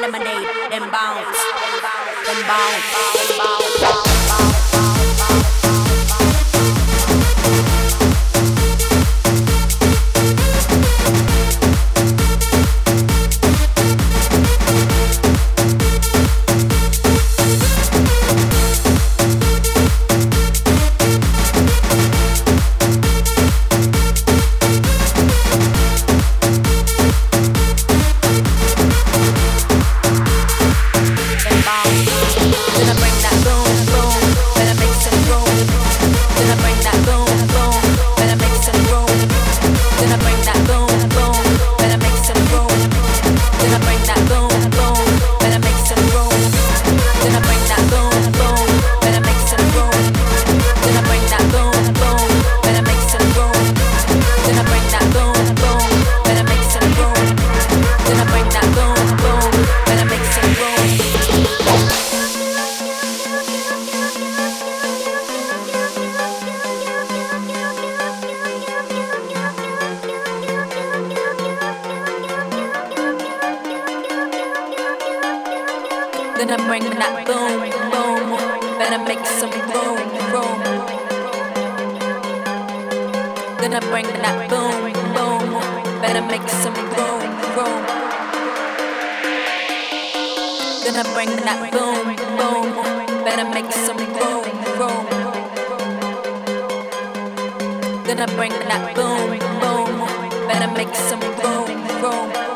lemonade. Then bounce, then bounce, then bounce, bounce, bounce. Gonna bring that boom, boom. Better make some boom, boom. Gonna bring that boom, boom. Better make some boom, boom.